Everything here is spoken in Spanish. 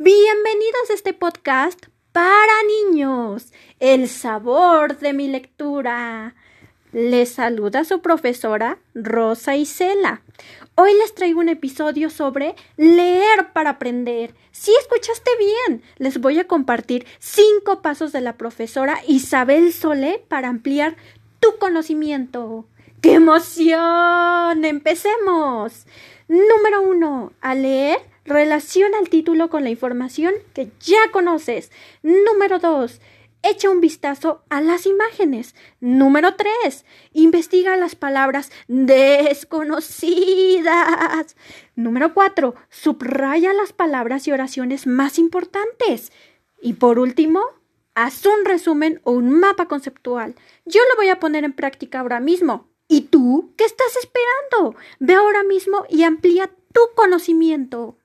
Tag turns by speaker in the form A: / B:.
A: Bienvenidos a este podcast para niños, el sabor de mi lectura. Les saluda su profesora Rosa Isela. Hoy les traigo un episodio sobre leer para aprender. Si escuchaste bien, les voy a compartir cinco pasos de la profesora Isabel Solé para ampliar tu conocimiento. ¡Qué emoción! ¡Empecemos! Número uno, a leer Relaciona el título con la información que ya conoces. Número 2. Echa un vistazo a las imágenes. Número 3. Investiga las palabras desconocidas. Número 4. Subraya las palabras y oraciones más importantes. Y por último, haz un resumen o un mapa conceptual. Yo lo voy a poner en práctica ahora mismo. ¿Y tú qué estás esperando? Ve ahora mismo y amplía tu conocimiento.